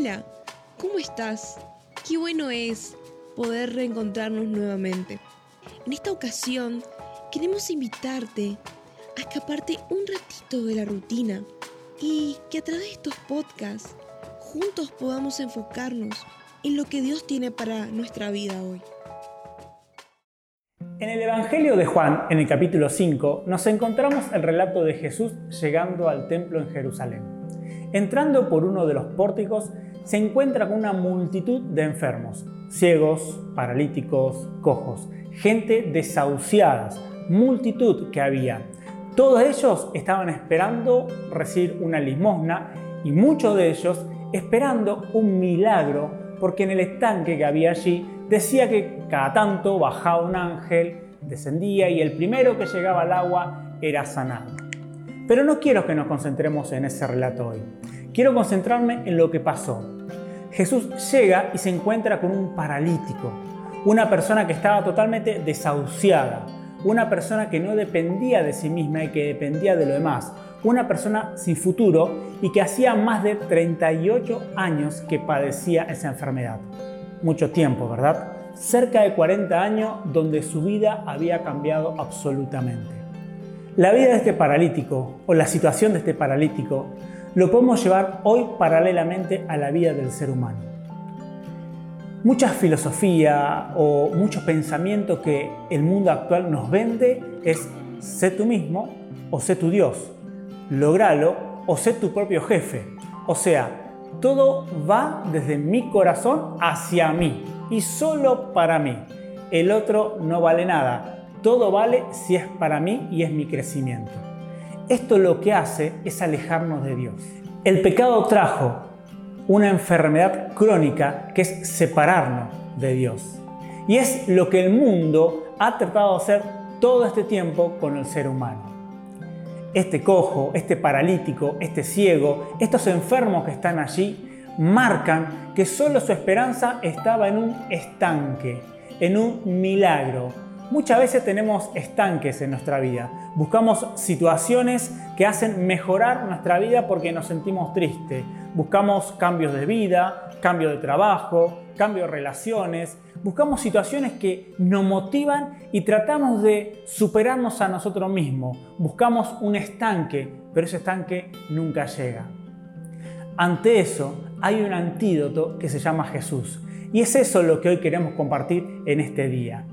Hola, ¿cómo estás? Qué bueno es poder reencontrarnos nuevamente. En esta ocasión queremos invitarte a escaparte un ratito de la rutina y que a través de estos podcasts juntos podamos enfocarnos en lo que Dios tiene para nuestra vida hoy. En el Evangelio de Juan, en el capítulo 5, nos encontramos el relato de Jesús llegando al templo en Jerusalén. Entrando por uno de los pórticos, se encuentra con una multitud de enfermos, ciegos, paralíticos, cojos, gente desahuciadas, multitud que había. Todos ellos estaban esperando recibir una limosna y muchos de ellos esperando un milagro porque en el estanque que había allí decía que cada tanto bajaba un ángel, descendía y el primero que llegaba al agua era sanado. Pero no quiero que nos concentremos en ese relato hoy. Quiero concentrarme en lo que pasó. Jesús llega y se encuentra con un paralítico, una persona que estaba totalmente desahuciada, una persona que no dependía de sí misma y que dependía de lo demás, una persona sin futuro y que hacía más de 38 años que padecía esa enfermedad mucho tiempo, ¿verdad? Cerca de 40 años donde su vida había cambiado absolutamente. La vida de este paralítico o la situación de este paralítico lo podemos llevar hoy paralelamente a la vida del ser humano. Mucha filosofía o muchos pensamientos que el mundo actual nos vende es sé tú mismo o sé tu Dios, logralo o sé tu propio jefe. O sea, todo va desde mi corazón hacia mí y solo para mí. El otro no vale nada. Todo vale si es para mí y es mi crecimiento. Esto lo que hace es alejarnos de Dios. El pecado trajo una enfermedad crónica que es separarnos de Dios. Y es lo que el mundo ha tratado de hacer todo este tiempo con el ser humano este cojo, este paralítico, este ciego, estos enfermos que están allí, marcan que solo su esperanza estaba en un estanque, en un milagro. Muchas veces tenemos estanques en nuestra vida. Buscamos situaciones que hacen mejorar nuestra vida porque nos sentimos tristes. Buscamos cambios de vida, cambio de trabajo, cambio de relaciones, buscamos situaciones que nos motivan y tratamos de superarnos a nosotros mismos. Buscamos un estanque, pero ese estanque nunca llega. Ante eso hay un antídoto que se llama Jesús. Y es eso lo que hoy queremos compartir en este día.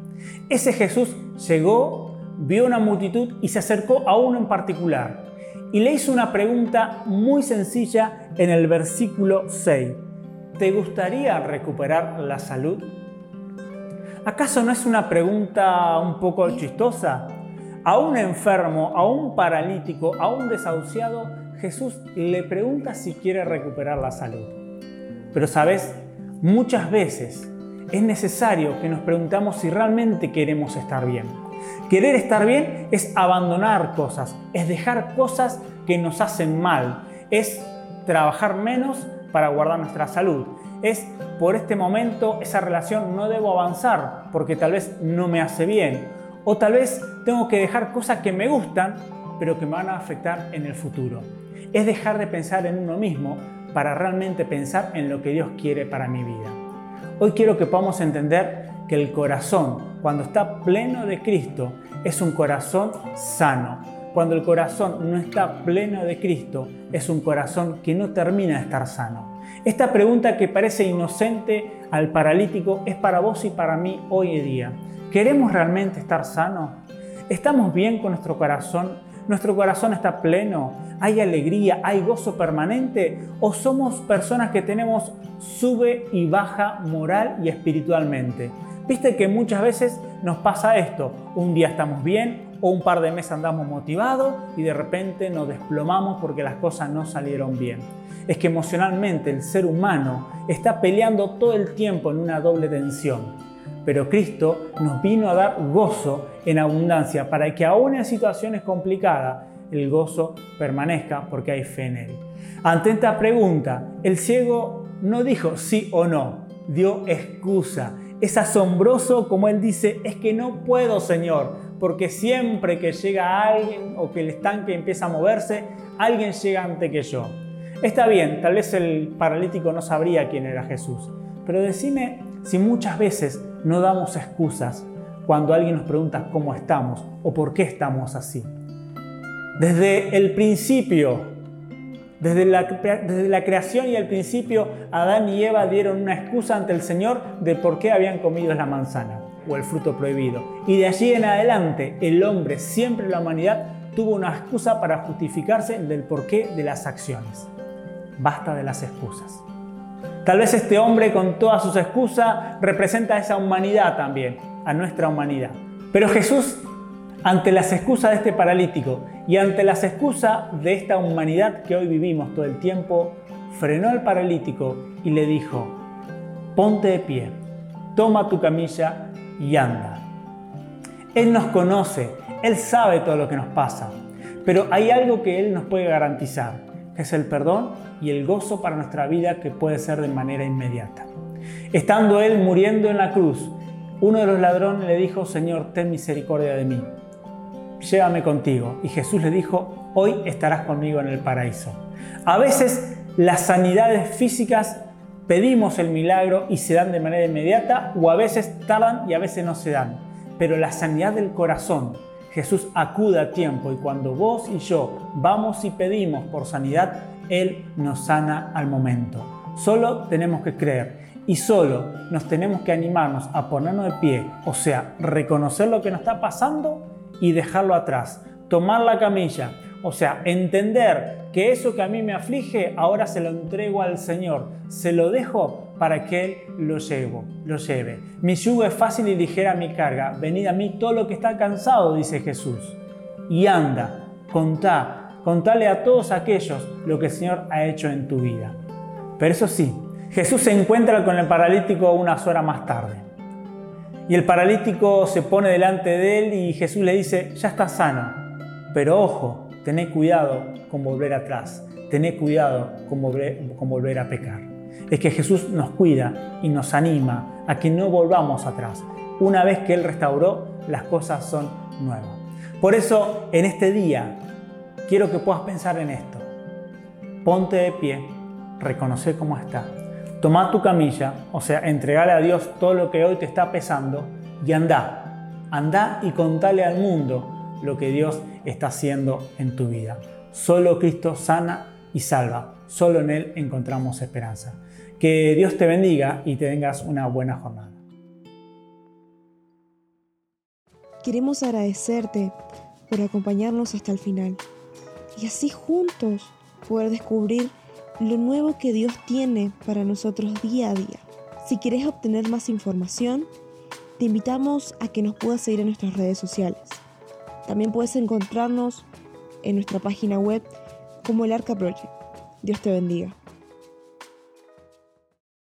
Ese Jesús llegó, vio una multitud y se acercó a uno en particular. Y le hizo una pregunta muy sencilla en el versículo 6. ¿Te gustaría recuperar la salud? ¿Acaso no es una pregunta un poco chistosa? A un enfermo, a un paralítico, a un desahuciado, Jesús le pregunta si quiere recuperar la salud. Pero sabes, muchas veces es necesario que nos preguntamos si realmente queremos estar bien. Querer estar bien es abandonar cosas, es dejar cosas que nos hacen mal, es trabajar menos para guardar nuestra salud. Es por este momento esa relación no debo avanzar porque tal vez no me hace bien. O tal vez tengo que dejar cosas que me gustan pero que me van a afectar en el futuro. Es dejar de pensar en uno mismo para realmente pensar en lo que Dios quiere para mi vida. Hoy quiero que podamos entender que el corazón, cuando está pleno de Cristo, es un corazón sano, cuando el corazón no está pleno de Cristo, es un corazón que no termina de estar sano. Esta pregunta que parece inocente al paralítico es para vos y para mí hoy en día. ¿Queremos realmente estar sanos? ¿Estamos bien con nuestro corazón? ¿Nuestro corazón está pleno? ¿Hay alegría? ¿Hay gozo permanente? ¿O somos personas que tenemos sube y baja moral y espiritualmente? Viste que muchas veces nos pasa esto. Un día estamos bien, o un par de meses andamos motivados y de repente nos desplomamos porque las cosas no salieron bien. Es que emocionalmente el ser humano está peleando todo el tiempo en una doble tensión. Pero Cristo nos vino a dar gozo en abundancia para que aún en situaciones complicadas el gozo permanezca porque hay fe en Él. Ante esta pregunta, el ciego no dijo sí o no, dio excusa. Es asombroso como Él dice, es que no puedo, Señor, porque siempre que llega alguien o que el estanque empieza a moverse, alguien llega antes que yo. Está bien, tal vez el paralítico no sabría quién era Jesús, pero decime si muchas veces no damos excusas cuando alguien nos pregunta cómo estamos o por qué estamos así. Desde el principio, desde la, creación y el principio, Adán y Eva dieron una excusa ante el Señor de por qué habían comido la manzana o el fruto prohibido. Y de allí en adelante, el hombre, siempre la humanidad, tuvo una excusa para justificarse del porqué de las acciones. Basta de las excusas. Tal vez este hombre con todas sus excusas representa a esa humanidad también, a nuestra humanidad. Pero Jesús, ante las excusas de este paralítico y ante las excusas de esta humanidad que hoy vivimos todo el tiempo, frenó al paralítico y le dijo, ponte de pie, toma tu camilla y anda. Él nos conoce, Él sabe todo lo que nos pasa, pero hay algo que Él nos puede garantizar, es el perdón y el gozo para nuestra vida que puede ser de manera inmediata. Estando Él muriendo en la cruz, uno de los ladrones le dijo, Señor, ten misericordia de mí, llévame contigo. Y Jesús le dijo, hoy estarás conmigo en el paraíso. A veces las sanidades físicas pedimos el milagro y se dan de manera inmediata o a veces tardan y a veces no se dan. Pero la sanidad del corazón, Jesús acude a tiempo y cuando vos y yo vamos y pedimos por sanidad, Él nos sana al momento. Solo tenemos que creer y solo nos tenemos que animarnos a ponernos de pie, o sea, reconocer lo que nos está pasando y dejarlo atrás. Tomar la camilla, o sea, entender que eso que a mí me aflige, ahora se lo entrego al Señor, se lo dejo para que Él lo, llevo, lo lleve. Mi yugo es fácil y ligera mi carga. Venid a mí todo lo que está cansado, dice Jesús. Y anda, contá, contale a todos aquellos lo que el Señor ha hecho en tu vida. Pero eso sí, Jesús se encuentra con el paralítico unas horas más tarde. Y el paralítico se pone delante de él y Jesús le dice, ya está sano, pero ojo, Tené cuidado con volver atrás. Tené cuidado con volver, con volver a pecar. Es que Jesús nos cuida y nos anima a que no volvamos atrás. Una vez que Él restauró, las cosas son nuevas. Por eso, en este día, quiero que puedas pensar en esto. Ponte de pie, reconoce cómo está. Toma tu camilla, o sea, entregale a Dios todo lo que hoy te está pesando y anda. Anda y contale al mundo lo que Dios está haciendo en tu vida. Solo Cristo sana y salva. Solo en Él encontramos esperanza. Que Dios te bendiga y te tengas una buena jornada. Queremos agradecerte por acompañarnos hasta el final y así juntos poder descubrir lo nuevo que Dios tiene para nosotros día a día. Si quieres obtener más información, te invitamos a que nos puedas seguir en nuestras redes sociales. También puedes encontrarnos en nuestra página web como el Arca Project. Dios te bendiga.